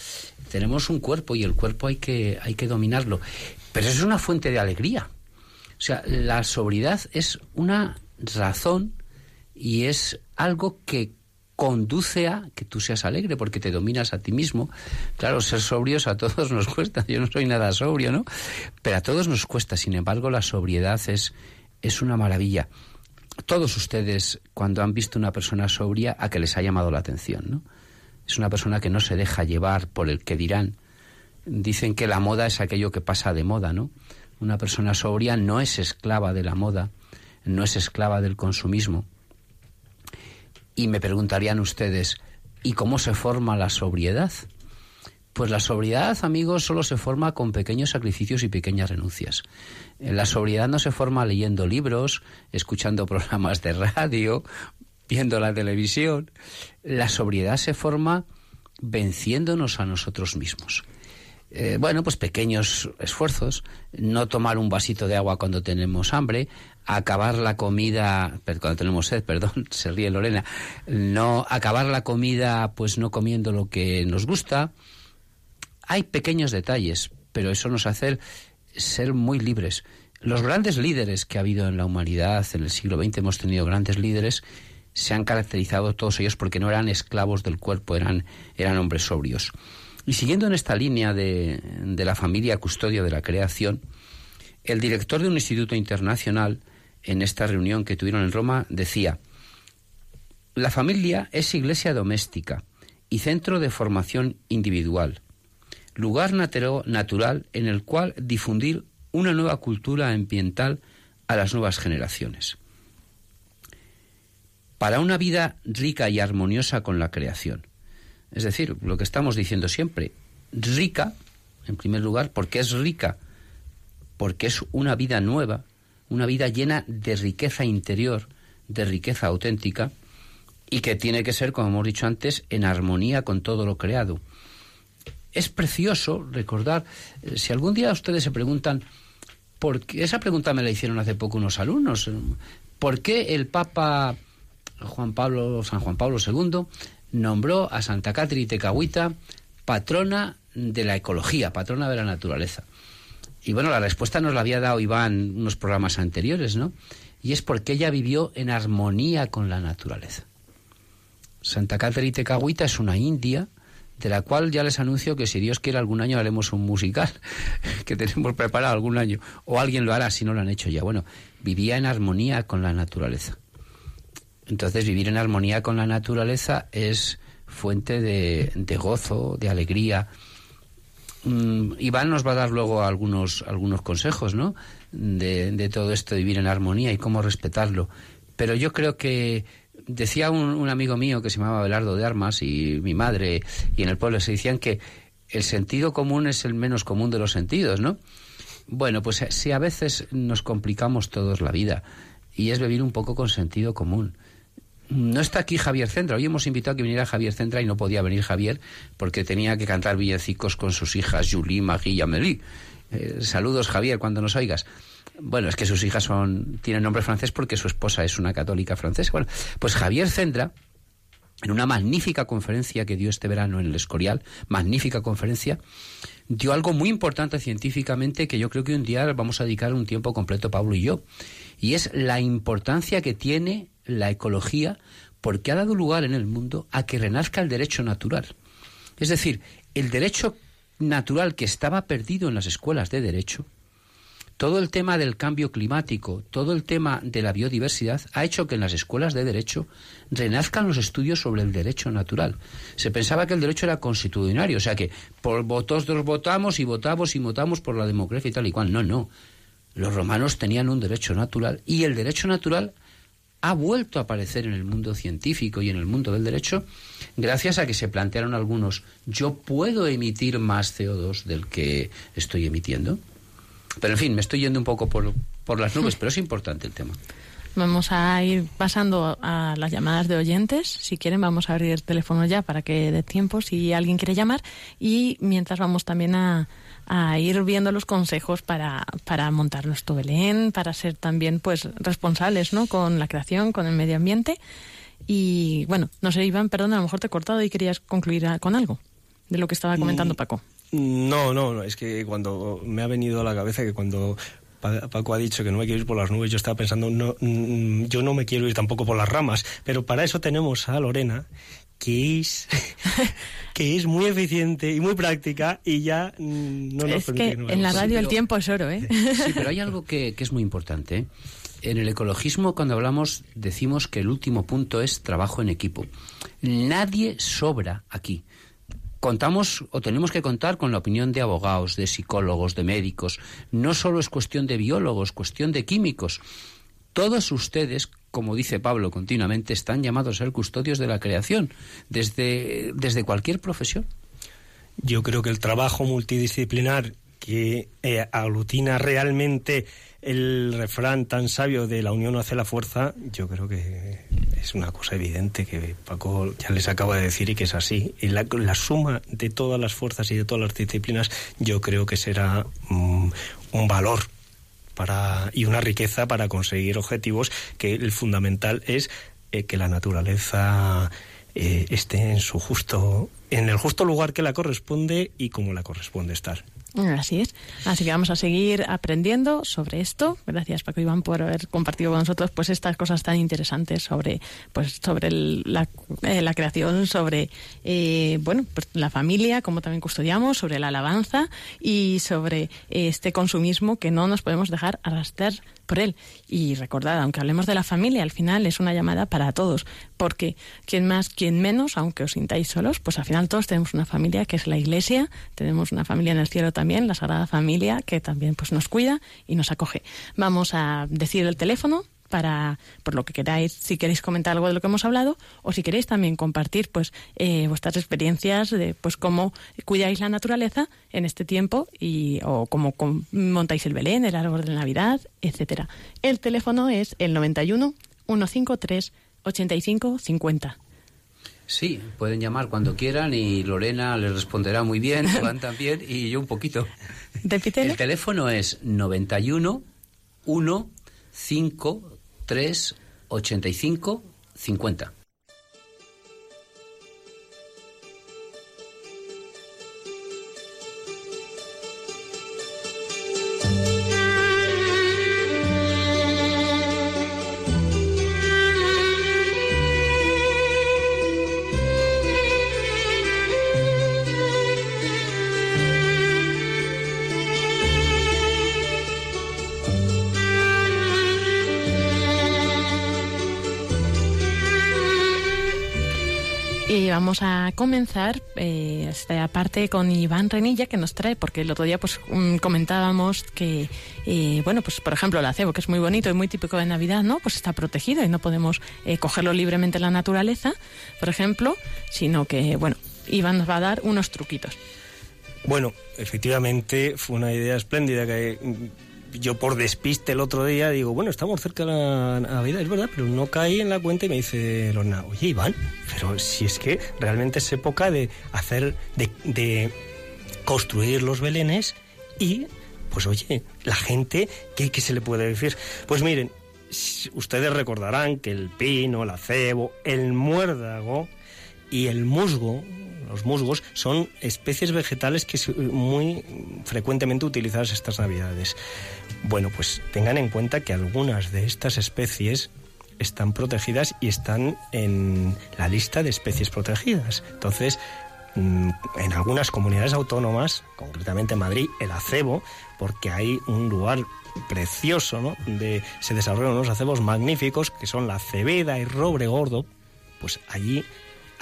Tenemos un cuerpo y el cuerpo hay que, hay que dominarlo. Pero es una fuente de alegría. O sea, la sobriedad es una razón y es algo que conduce a que tú seas alegre porque te dominas a ti mismo. Claro, ser sobrios a todos nos cuesta. Yo no soy nada sobrio, ¿no? Pero a todos nos cuesta. Sin embargo, la sobriedad es, es una maravilla. Todos ustedes, cuando han visto una persona sobria, a que les ha llamado la atención, ¿no? Es una persona que no se deja llevar por el que dirán. Dicen que la moda es aquello que pasa de moda, ¿no? Una persona sobria no es esclava de la moda, no es esclava del consumismo. Y me preguntarían ustedes, ¿y cómo se forma la sobriedad? Pues la sobriedad, amigos, solo se forma con pequeños sacrificios y pequeñas renuncias. La sobriedad no se forma leyendo libros, escuchando programas de radio, viendo la televisión. La sobriedad se forma venciéndonos a nosotros mismos. Eh, bueno, pues pequeños esfuerzos, no tomar un vasito de agua cuando tenemos hambre, acabar la comida, cuando tenemos sed, perdón, se ríe Lorena, no acabar la comida pues no comiendo lo que nos gusta. Hay pequeños detalles, pero eso nos hace ser muy libres. Los grandes líderes que ha habido en la humanidad en el siglo XX, hemos tenido grandes líderes, se han caracterizado todos ellos porque no eran esclavos del cuerpo, eran, eran hombres sobrios. Y siguiendo en esta línea de, de la familia custodio de la creación, el director de un instituto internacional, en esta reunión que tuvieron en Roma, decía, la familia es iglesia doméstica y centro de formación individual, lugar natural en el cual difundir una nueva cultura ambiental a las nuevas generaciones. Para una vida rica y armoniosa con la creación, es decir, lo que estamos diciendo siempre, rica, en primer lugar, porque es rica, porque es una vida nueva, una vida llena de riqueza interior, de riqueza auténtica, y que tiene que ser, como hemos dicho antes, en armonía con todo lo creado. Es precioso recordar, eh, si algún día ustedes se preguntan, ¿por qué? esa pregunta me la hicieron hace poco unos alumnos, ¿por qué el Papa Juan Pablo, San Juan Pablo II nombró a Santa Catri Tecahuita patrona de la ecología, patrona de la naturaleza. Y bueno, la respuesta nos la había dado Iván unos programas anteriores, ¿no? Y es porque ella vivió en armonía con la naturaleza. Santa Catri Tecahuita es una india de la cual ya les anuncio que si Dios quiere algún año haremos un musical que tenemos preparado algún año o alguien lo hará si no lo han hecho ya. Bueno, vivía en armonía con la naturaleza. Entonces vivir en armonía con la naturaleza es fuente de, gozo, de alegría. Mm, Iván nos va a dar luego algunos, algunos consejos, ¿no? De, todo esto de vivir en armonía y cómo respetarlo. Pero yo creo que decía un, un, amigo mío que se llamaba Belardo de Armas y mi madre y en el pueblo se decían que el sentido común es el menos común de los sentidos, ¿no? Bueno, pues si a veces nos complicamos todos la vida y es vivir un poco con sentido común. No está aquí Javier Centra. Hoy hemos invitado a que viniera Javier Centra y no podía venir Javier porque tenía que cantar villancicos con sus hijas Julie, Marie y Amélie. Eh, saludos, Javier, cuando nos oigas. Bueno, es que sus hijas son tienen nombre francés porque su esposa es una católica francesa. Bueno, pues Javier Centra, en una magnífica conferencia que dio este verano en el Escorial, magnífica conferencia, dio algo muy importante científicamente que yo creo que un día vamos a dedicar un tiempo completo Pablo y yo, y es la importancia que tiene la ecología porque ha dado lugar en el mundo a que renazca el derecho natural. Es decir, el derecho natural que estaba perdido en las escuelas de derecho, todo el tema del cambio climático, todo el tema de la biodiversidad ha hecho que en las escuelas de derecho renazcan los estudios sobre el derecho natural. Se pensaba que el derecho era constitucionario, o sea que por votos dos votamos y votamos y votamos por la democracia y tal y cual. No, no. Los romanos tenían un derecho natural y el derecho natural ha vuelto a aparecer en el mundo científico y en el mundo del derecho gracias a que se plantearon algunos, yo puedo emitir más CO2 del que estoy emitiendo. Pero en fin, me estoy yendo un poco por, por las nubes, pero es importante el tema. Vamos a ir pasando a las llamadas de oyentes. Si quieren, vamos a abrir el teléfono ya para que dé tiempo si alguien quiere llamar. Y mientras vamos también a, a ir viendo los consejos para, para montar nuestro Belén, para ser también pues responsables ¿no? con la creación, con el medio ambiente. Y bueno, no sé, Iván, perdón, a lo mejor te he cortado y querías concluir a- con algo de lo que estaba comentando Paco. No, no, no, es que cuando me ha venido a la cabeza que cuando Pa- Paco ha dicho que no me quiero ir por las nubes, yo estaba pensando, no, mm, yo no me quiero ir tampoco por las ramas, pero para eso tenemos a Lorena, que es, que es muy eficiente y muy práctica y ya mm, no nos es permite que en la radio el pero- tiempo es oro, ¿eh? Sí, pero hay algo que, que es muy importante. ¿eh? En el ecologismo, cuando hablamos, decimos que el último punto es trabajo en equipo. Nadie sobra aquí. Contamos o tenemos que contar con la opinión de abogados, de psicólogos, de médicos. No solo es cuestión de biólogos, cuestión de químicos. Todos ustedes, como dice Pablo continuamente, están llamados a ser custodios de la creación, desde, desde cualquier profesión. Yo creo que el trabajo multidisciplinar que eh, aglutina realmente el refrán tan sabio de la unión hace la fuerza, yo creo que es una cosa evidente que Paco ya les acaba de decir y que es así. Y la, la suma de todas las fuerzas y de todas las disciplinas, yo creo que será mm, un valor para y una riqueza para conseguir objetivos que el fundamental es eh, que la naturaleza eh, esté en su justo en el justo lugar que la corresponde y como la corresponde estar. Así es. Así que vamos a seguir aprendiendo sobre esto. Gracias Paco Iván por haber compartido con nosotros pues estas cosas tan interesantes sobre pues sobre eh, la creación, sobre eh, bueno pues la familia, como también custodiamos, sobre la alabanza y sobre eh, este consumismo que no nos podemos dejar arrastrar por él. Y recordad, aunque hablemos de la familia, al final es una llamada para todos, porque quien más, quien menos, aunque os sintáis solos, pues al final todos tenemos una familia que es la Iglesia, tenemos una familia en el cielo también, la Sagrada Familia, que también pues nos cuida y nos acoge. Vamos a decir el teléfono para por lo que queráis si queréis comentar algo de lo que hemos hablado o si queréis también compartir pues eh, vuestras experiencias de pues cómo cuidáis la naturaleza en este tiempo y o cómo montáis el Belén el árbol de Navidad etcétera. El teléfono es el 91 153 85 50 Sí, pueden llamar cuando quieran y Lorena les responderá muy bien, Iván también y yo un poquito. repítele. El teléfono es 91 1 5 3 85 50. A comenzar eh, esta parte con Iván Renilla que nos trae, porque el otro día pues mm, comentábamos que, eh, bueno, pues por ejemplo el acebo, que es muy bonito y muy típico de Navidad, ¿no? Pues está protegido y no podemos eh, cogerlo libremente en la naturaleza, por ejemplo, sino que, bueno, Iván nos va a dar unos truquitos. Bueno, efectivamente fue una idea espléndida que yo por despiste el otro día digo, bueno, estamos cerca de la Navidad, es verdad, pero no caí en la cuenta y me dice Lorna, oye Iván, pero si es que realmente es época de hacer, de, de construir los belenes y, pues oye, la gente, ¿qué, qué se le puede decir? Pues miren, ustedes recordarán que el pino, el acebo, el muérdago y el musgo, los musgos, son especies vegetales que se- muy frecuentemente utilizadas estas navidades. Bueno, pues tengan en cuenta que algunas de estas especies están protegidas y están en la lista de especies protegidas. Entonces, mm, en algunas comunidades autónomas, concretamente en Madrid, el acebo, porque hay un lugar precioso, ¿no? Donde se desarrollan unos acebos magníficos que son la cebeda y robre gordo, pues allí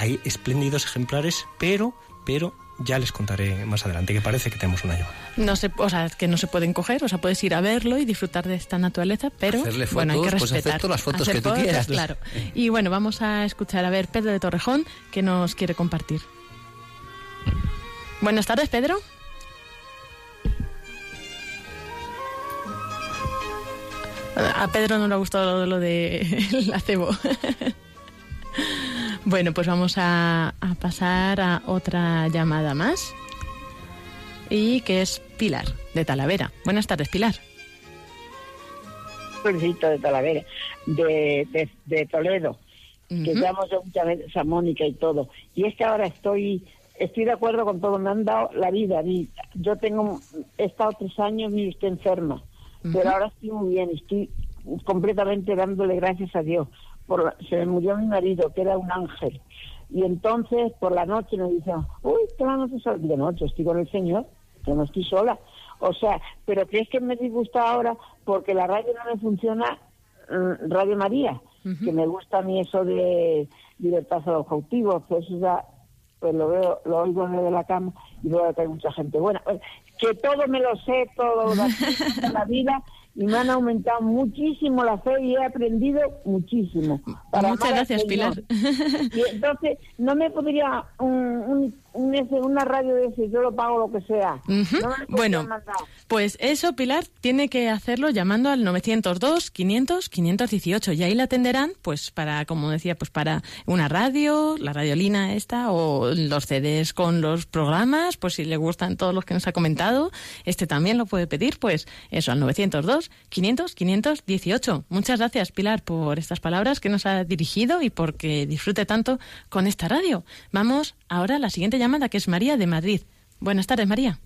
hay espléndidos ejemplares, pero, pero ya les contaré más adelante, que parece que tenemos una llamada. No se, o sea, que no se pueden coger, o sea, puedes ir a verlo y disfrutar de esta naturaleza, pero Hacerle bueno, hay que fotos, pues respetar. todas las fotos que tú fotos, quieras. Claro. Y bueno, vamos a escuchar a ver Pedro de Torrejón que nos quiere compartir. Buenas tardes, Pedro. A Pedro no le ha gustado lo de la cebo. bueno, pues vamos a, a pasar a otra llamada más. Y que es Pilar, de Talavera. Buenas tardes, Pilar. pueblecito de Talavera, de, de, de Toledo, que Ujú. llamo yo muchas veces a Mónica y todo. Y es que ahora estoy estoy de acuerdo con todo, me han dado la vida. Yo tengo, he estado tres años y estoy enferma, pero ahora estoy muy bien, estoy completamente dándole gracias a Dios. Por la- se me murió mi marido, que era un ángel. Y entonces por la noche me dicen, uy, que la noche sola. De noche estoy con el Señor, que no estoy sola. O sea, pero que es que me disgusta ahora porque la radio no me funciona, mm, Radio María, que me gusta a mí eso de libertad a los cautivos, pues eso ya pues lo veo, lo oigo desde la cama y veo que hay mucha gente buena. Pues, que todo me lo sé, todo la vida y me han aumentado muchísimo la fe y he aprendido muchísimo. Muchas gracias. Pilar. Y entonces, no me podría un, un- una radio de ese, yo lo pago lo que sea. No Bueno, pues eso, Pilar, tiene que hacerlo llamando al 902 500 518 y ahí la atenderán, pues para, como decía, pues para una radio, la radiolina esta o los CDs con los programas, pues si le gustan todos los que nos ha comentado, este también lo puede pedir, pues eso al 902 500 518. Muchas gracias, Pilar, por estas palabras que nos ha dirigido y porque disfrute tanto con esta radio. Vamos ahora a la siguiente llamada, que es María de Madrid. Buenas tardes, María.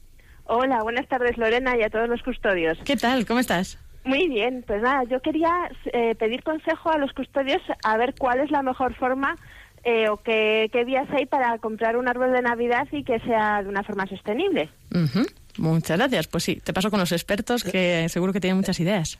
Hola, buenas tardes Lorena y a todos los custodios. ¿Qué tal? ¿Cómo estás? Muy bien, pues nada, yo quería eh, pedir consejo a los custodios a ver cuál es la mejor forma eh, o qué, qué vías hay para comprar un árbol de Navidad y que sea de una forma sostenible. Muchas gracias. Pues sí, te paso con los expertos que seguro que tienen muchas ideas.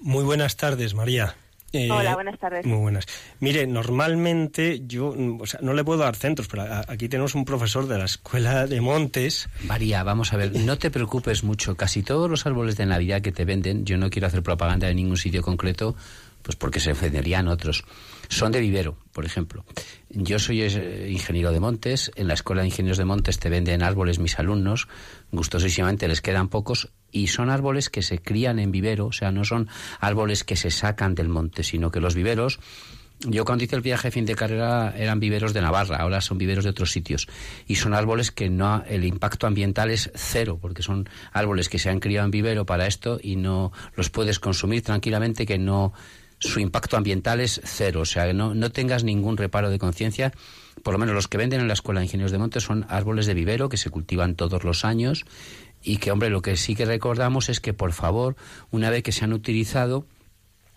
Muy buenas tardes, María. Eh, Hola, buenas tardes. Muy buenas. Mire, normalmente yo, mm, o sea, no le puedo dar centros, pero a- aquí tenemos un profesor de la Escuela de Montes. María, vamos a ver, no te preocupes mucho. Casi todos los árboles de Navidad que te venden, yo no quiero hacer propaganda de ningún sitio concreto, pues porque se ofenderían otros. Son de vivero, por ejemplo. Yo soy eh, ingeniero de montes. En la Escuela de Ingenieros de Montes te venden árboles mis alumnos. Gustosísimamente les quedan pocos. Y son árboles que se crían en vivero. O sea, no son árboles que se sacan del monte, sino que los viveros yo cuando hice el viaje de fin de carrera eran viveros de Navarra, ahora son viveros de otros sitios. Y son árboles que no, el impacto ambiental es cero, porque son árboles que se han criado en vivero para esto y no los puedes consumir tranquilamente, que no, su impacto ambiental es cero. O sea, no, no tengas ningún reparo de conciencia. Por lo menos los que venden en la Escuela de Ingenieros de Montes son árboles de vivero que se cultivan todos los años y que, hombre, lo que sí que recordamos es que, por favor, una vez que se han utilizado,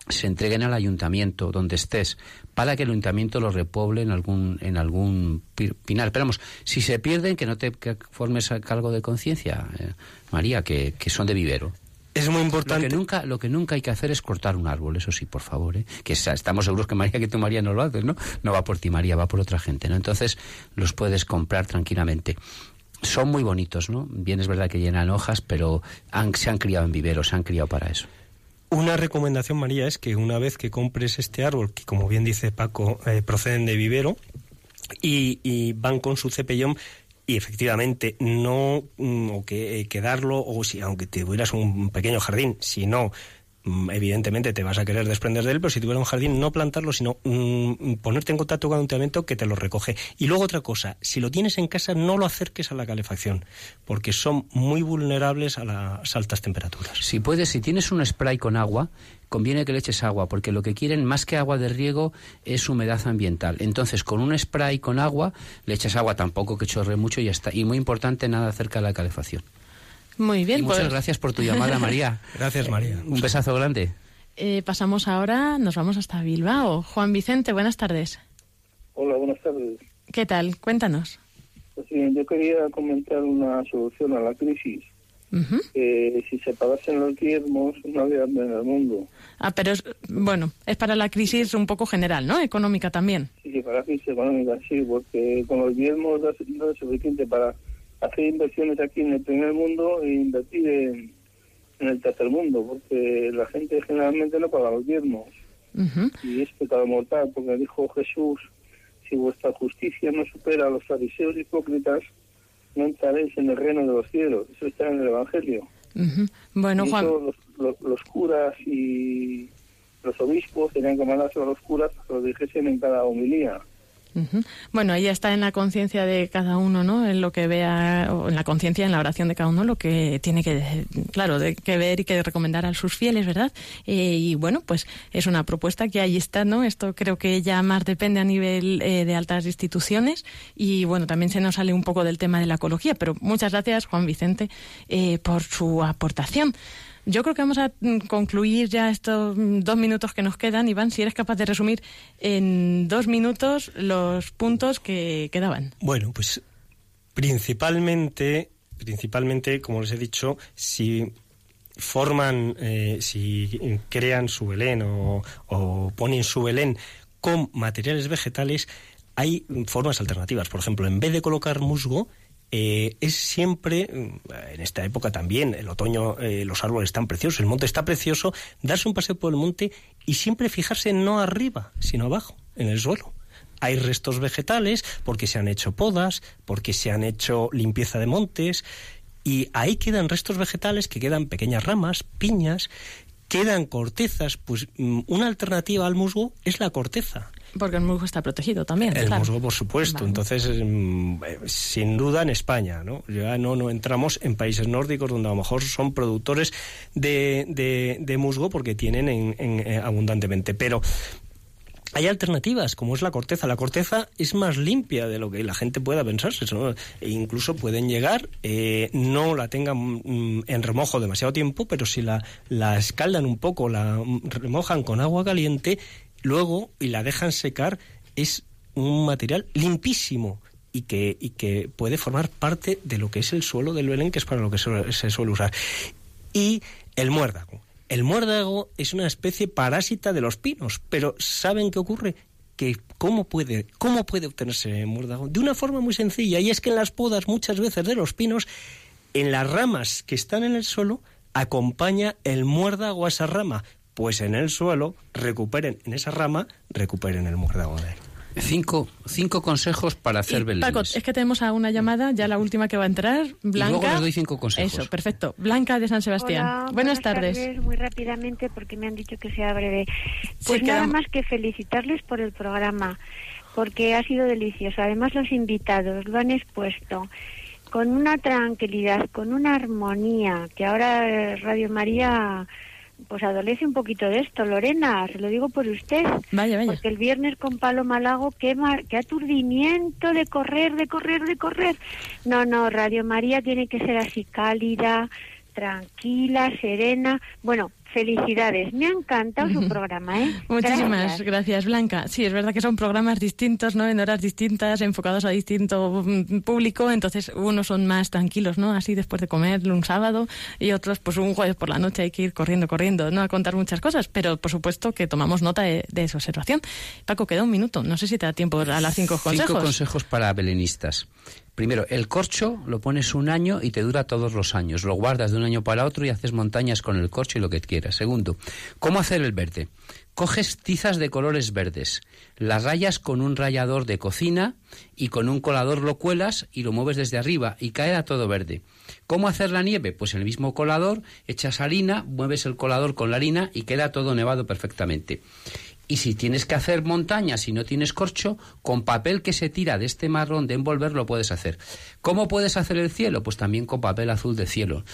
se entreguen al ayuntamiento donde estés para que el ayuntamiento los repoble en algún en algún pi- pinar. Pero vamos, si se pierden, que no te que formes a cargo de conciencia, eh, María, que, que son de vivero. Es muy Lo importante. que, nunca, lo que nunca hay que hacer es cortar un árbol, eso sí, por favor. ¿eh? Que estamos seguros que María, que tú María no lo haces, ¿no? No va por ti María, va por otra gente, ¿no? Entonces los puedes comprar tranquilamente. Son muy bonitos, ¿no? Bien es verdad que llenan hojas, pero han- se han criado en vivero, se han criado para eso. Una recomendación, María, es que una vez que compres este árbol, que como bien dice Paco, eh, proceden de vivero, y, y van con su cepellón, y efectivamente no mm, o que eh, quedarlo, o si aunque tuvieras un pequeño jardín, si no, mm, evidentemente te vas a querer desprender de él, pero si tuvieras un jardín, no plantarlo, sino mm, ponerte en contacto con el ayuntamiento que te lo recoge. Y luego otra cosa, si lo tienes en casa, no lo acerques a la calefacción, porque son muy vulnerables a las altas temperaturas. Si puedes, si tienes un spray con agua, conviene que le eches agua, porque lo que quieren más que agua de riego es humedad ambiental. Entonces, con un spray con agua, le echas agua tampoco que chorre mucho y ya está. Y muy importante, nada acerca de la calefacción. Muy bien, Y muchas pues gracias por tu llamada, María. Gracias, María. Un besazo grande. eh, pasamos ahora, nos vamos hasta Bilbao. Juan Vicente, buenas tardes. Hola, buenas tardes. ¿Qué tal? Cuéntanos. Pues bien, yo quería comentar una solución a la crisis. Que si se pagasen los diezmos, no habría hambre en el mundo. Ah, pero es, bueno, es para la crisis un poco general, ¿no? Económica también. Sí, sí, para la crisis económica, sí, porque con los diezmos no es, suficiente para hacer inversiones aquí en el primer mundo e invertir en, en el tercer mundo, porque la gente generalmente no paga los diezmos. Ujú. Y es pecado mortal, porque dijo Jesús, si vuestra justicia no supera a los fariseos hipócritas, no entraréis en el reino de los cielos. Eso está en el Evangelio. Ujú. Bueno, Y Juan, eso los, los- los curas y los obispos tenían que mandárselo a los curas que lo dijesen en cada homilía. Bueno, ahí está en la conciencia de cada uno, ¿no? En lo que vea, o en la conciencia, en la oración de cada uno, lo que tiene que, claro, de, que ver y que recomendar a sus fieles, ¿verdad? Eh, y bueno, pues es una propuesta que ahí está, ¿no? Esto creo que ya más depende a nivel eh, de altas instituciones y bueno, también se nos sale un poco del tema de la ecología, pero muchas gracias, Juan Vicente, eh, por su aportación. Yo creo que vamos a mm, concluir ya estos mm, dos minutos que nos quedan. Iván, si eres capaz de resumir en dos minutos los puntos que quedaban. Bueno, pues principalmente, principalmente, como les he dicho, si forman, eh, si crean su Belén o, o ponen su Belén con materiales vegetales, hay formas alternativas. Por ejemplo, en vez de colocar musgo, eh, es siempre, mm, en esta época también, el otoño, eh, los árboles están preciosos, el monte está precioso, darse un paseo por el monte y siempre fijarse no arriba, sino abajo, en el suelo. Hay restos vegetales porque se han hecho podas, porque se han hecho limpieza de montes y ahí quedan restos vegetales que quedan pequeñas ramas, piñas, quedan cortezas, pues mm, una alternativa al musgo es la corteza. Porque el musgo está protegido también. El claro. musgo, por supuesto. Vale. Entonces, mm, eh, sin duda en España, ¿no? Ya no, no entramos en países nórdicos donde a lo mejor son productores de, de- de musgo porque tienen en- en- eh, abundantemente. Pero hay alternativas, como es la corteza. La corteza es más limpia de lo que la gente pueda pensarse. ¿no? E incluso pueden llegar, eh, no la tengan mm, en remojo demasiado tiempo, pero si la, la escaldan un poco, la mm, remojan con agua caliente, luego y la dejan secar, es un material limpísimo y que, y que puede formar parte de lo que es el suelo del Belén, que es para lo que se, se suele usar. Y el muérdago. El muérdago es una especie parásita de los pinos, pero ¿saben qué ocurre? Que ¿cómo puede, ¿Cómo puede obtenerse muérdago? De una forma muy sencilla, y es que en las podas muchas veces de los pinos, en las ramas que están en el suelo, acompaña el muérdago a esa rama. Pues en el suelo, recuperen en esa rama, recuperen el muérdago de él. Cinco, cinco consejos para hacer Y, belenes. Paco, es que tenemos a una llamada, ya la última que va a entrar, Blanca. luego les doy cinco consejos. Eso, perfecto. Blanca de San Sebastián. Hola, buenas, tardes. Muy rápidamente, porque me han dicho que sea breve. Pues Sí, nada más que felicitarles por el programa, porque ha sido delicioso. Además, los invitados lo han expuesto con una tranquilidad, con una armonía, que ahora Radio María pues adolece un poquito de esto. Lorena, se lo digo por usted. Vaya, vaya. Porque el viernes con Paloma Lago, qué, mar- qué aturdimiento de correr, de correr, de correr. No, no, Radio María tiene que ser así cálida, tranquila, serena. Bueno, felicidades. Me ha encantado su programa, ¿eh? Muchísimas Gracias. gracias. Blanca. Sí, es verdad que son programas distintos, ¿no? En horas distintas, enfocados a distinto público, entonces unos son más tranquilos, ¿no? Así después de comer un sábado y otros, pues un jueves por la noche hay que ir corriendo, corriendo, ¿no? A contar muchas cosas, pero por supuesto que tomamos nota de, de esa observación. Paco, queda un minuto. No sé si te da tiempo a las cinco consejos. Cinco consejos para belenistas. Primero, el corcho lo pones un año y te dura todos los años. Lo guardas de un año para otro y haces montañas con el corcho y lo que quieras. Segundo, ¿cómo hacer el verde? Coges tizas de colores verdes, las rayas con un rallador de cocina y con un colador lo cuelas y lo mueves desde arriba y cae a todo verde. ¿Cómo hacer la nieve? Pues en el mismo colador echas harina, mueves el colador con la harina y queda todo nevado perfectamente. Y si tienes que hacer montañas y no tienes corcho, con papel que se tira de este marrón de envolver lo puedes hacer. ¿Cómo puedes hacer el cielo? Pues también con papel azul de cielo.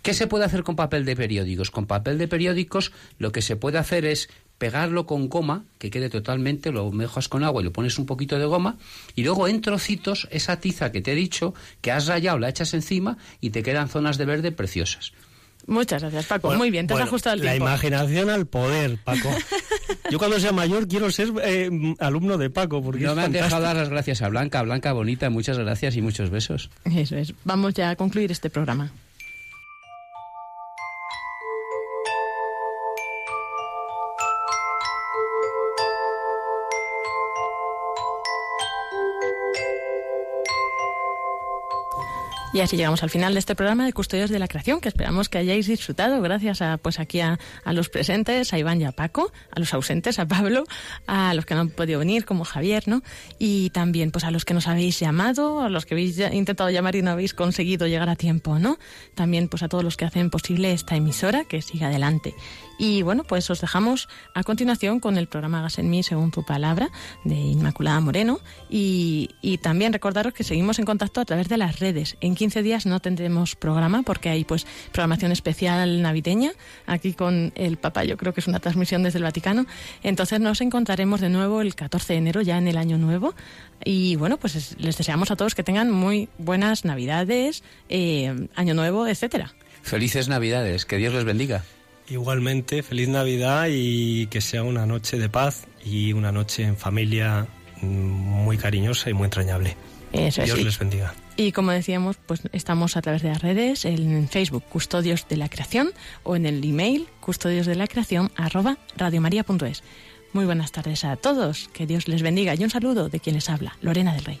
¿Qué se puede hacer con papel de periódicos? Con papel de periódicos lo que se puede hacer es pegarlo con goma, que quede totalmente, lo mejas con agua y le pones un poquito de goma, y luego en trocitos esa tiza que te he dicho, que has rayado, la echas encima y te quedan zonas de verde preciosas. Muchas gracias, Paco. Bueno, Muy bien, te has bueno, ajustado el La tiempo. imaginación al poder, Paco. Yo cuando sea mayor quiero ser eh, alumno de Paco, porque No es me han dejado dar las gracias a Blanca. Blanca, bonita, muchas gracias y muchos besos. Eso es. Vamos ya a concluir este programa. Y así llegamos al final de este programa de Custodios de la Creación, que esperamos que hayáis disfrutado gracias a pues aquí a, a, los presentes, a Iván y a Paco, a los ausentes, a Pablo, a los que no han podido venir, como Javier, ¿no? Y también pues a los que nos habéis llamado, a los que habéis intentado llamar y no habéis conseguido llegar a tiempo, ¿no? También pues a todos los que hacen posible esta emisora que siga adelante. Y bueno, pues os dejamos a continuación con el programa Hagas en mí según tu palabra de Inmaculada Moreno y, y, también recordaros que seguimos en contacto a través de las redes. En 15 días no tendremos programa porque hay pues programación especial navideña aquí con el Papa, yo creo que es una transmisión desde el Vaticano. Entonces nos encontraremos de nuevo el 14 de enero ya en el año nuevo y bueno, pues les deseamos a todos que tengan muy buenas Navidades, eh, Año Nuevo, etcétera. Felices Navidades, que Dios les bendiga. Igualmente, feliz Navidad y que sea una noche de paz y una noche en familia muy cariñosa y muy entrañable. Eso Dios sí. les bendiga. Y como decíamos, pues estamos a través de las redes, en Facebook Custodios de la Creación o en el email custodios. Muy buenas tardes a todos, que Dios les bendiga y un saludo de quien les habla, Lorena del Rey.